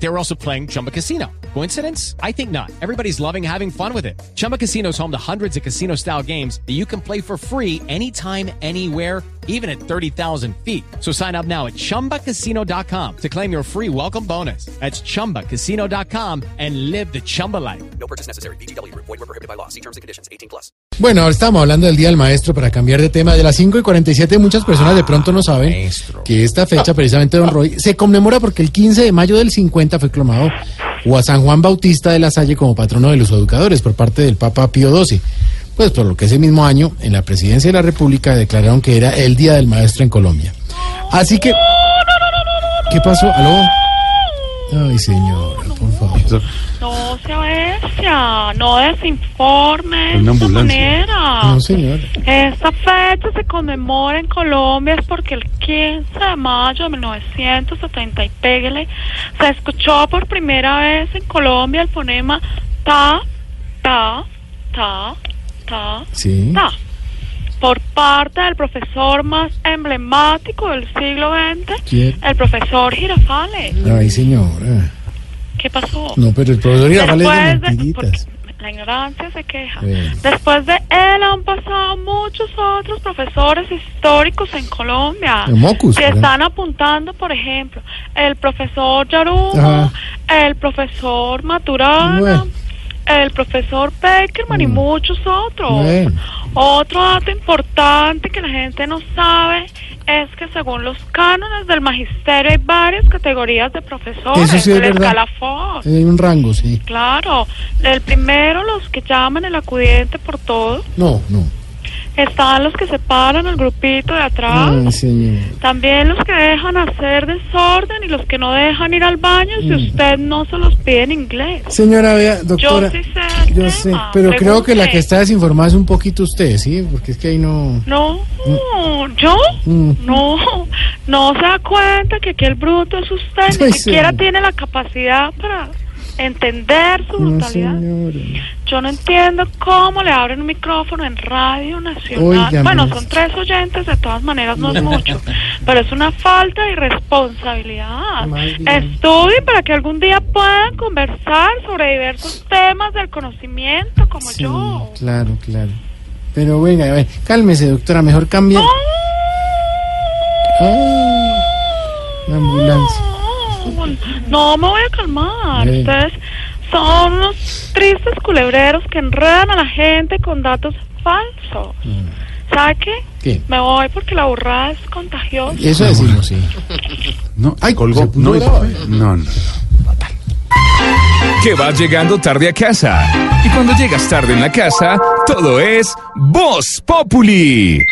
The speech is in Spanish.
They were also playing Chumba Casino. Coincidence? I think not. Everybody's loving having fun with it. Chumba Casino is home to hundreds of casino style games that you can play for free anytime, anywhere, even at 30,000 feet. So sign up now at chumbacasino.com to claim your free welcome bonus. That's chumbacasino.com and live the Chumba life. No purchase necessary. BGW. Void prohibited by law. See terms and conditions. 18 plus. Bueno, ahora estamos hablando del Día del Maestro para cambiar de tema. De las 5 y 47 muchas personas de pronto no saben que esta fecha, precisamente, don Roy, se conmemora porque el 15 de mayo del 50 fue clonado o a San Juan Bautista de la Salle como patrono de los educadores por parte del Papa Pío XII. Pues por lo que ese mismo año, en la presidencia de la República, declararon que era el Día del Maestro en Colombia. Así que... ¿Qué pasó? ¿Aló? Ay, señora, por favor. No sea bestia, no desinforme de Una esta manera. No. Esta fecha se conmemora en Colombia es porque el 15 de mayo de 1970 y pégale, se escuchó por primera vez en Colombia el fonema ta, ta, ta, ta, Sí. ta. Por parte del profesor más emblemático del siglo XX, ¿Quién? el profesor Girafales. Ay, señora. ¿Qué pasó? No, pero el Girafales es de Después de- mentiritas. la ignorancia se queja. Bueno. Después de él han pasado muchos otros profesores históricos en Colombia. Mocus, ¿verdad? están apuntando, por ejemplo, el profesor Yarumo, Ajá. el profesor Maturana, Bueno. El profesor Beckerman y Mm. muchos otros. Otro dato importante que la gente no sabe es que según los cánones del magisterio hay varias categorías de profesores. Eso sí es el escalafón. Hay un rango, sí. Claro, el primero los que llaman el acudiente por todo, No, no. Están los que se paran al grupito de atrás, Ay, señor. también los que dejan hacer desorden y los que no dejan ir al baño si Mm. usted no se los pide en inglés. Señora, vea, doctora. Yo sí sé yo sé, pero creo que la que está desinformada es un poquito usted, ¿sí? Porque es que ahí no... No, yo Mm. no, no se da cuenta que aquí el bruto es usted, Ay, ni siquiera tiene la capacidad para entender su No, brutalidad. señora. Yo no entiendo cómo le abren un micrófono en Radio Nacional. Bueno, son tres oyentes, de todas maneras no es mucho, pero es una falta de responsabilidad. Más bien. Estudien para que algún día puedan conversar sobre diversos temas del conocimiento como Sí, yo. claro, claro. Pero venga, a ver, cálmese, doctora, mejor cambie. Ay, la ambulancia. No, no me voy a calmar. Bien. Ustedes son unos tristes culebreros que enredan a la gente con datos falsos. ¿Sabe qué? ¿Qué? Me voy porque la burrada es contagiosa. Eso decimos, sí. No, ay, colgó. No, brava. no, no. que vas llegando tarde a casa. Y cuando llegas tarde en la casa, todo es Voz Populi.